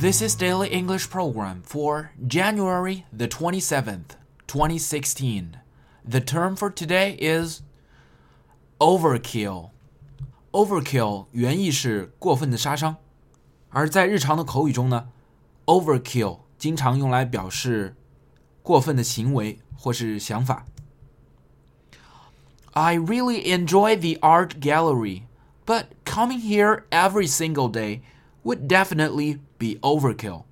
This is Daily English Program for January the 27th, 2016. The term for today is overkill. Overkill 原意是过分的杀伤，而在日常的口语中呢，overkill 经常用来表示过分的行为或是想法。I really enjoy the art gallery, but coming here every single day would definitely be overkill。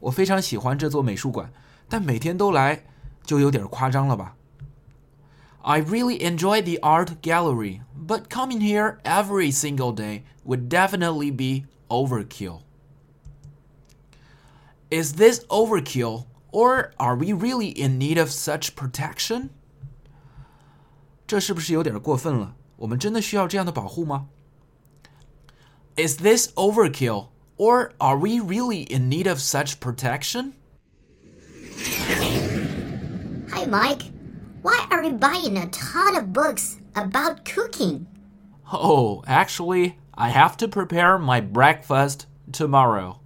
我非常喜欢这座美术馆，但每天都来就有点夸张了吧？I really enjoy the art gallery, but coming here every single day would definitely be overkill. Is this overkill, or are we really in need of such protection? 这是不是有点过分了？我们真的需要这样的保护吗 ？is this overkill, or are we really in need of such protection? Hi, Mike. Why are you buying a ton of books about cooking? Oh, actually, I have to prepare my breakfast tomorrow.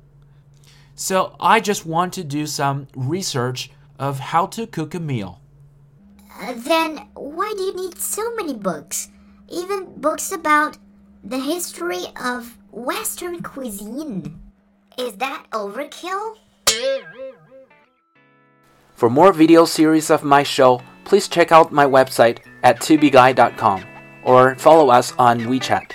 So I just want to do some research of how to cook a meal. Uh, then why do you need so many books? Even books about the history of Western cuisine. Is that overkill? For more video series of my show, please check out my website at tubeguy.com or follow us on WeChat.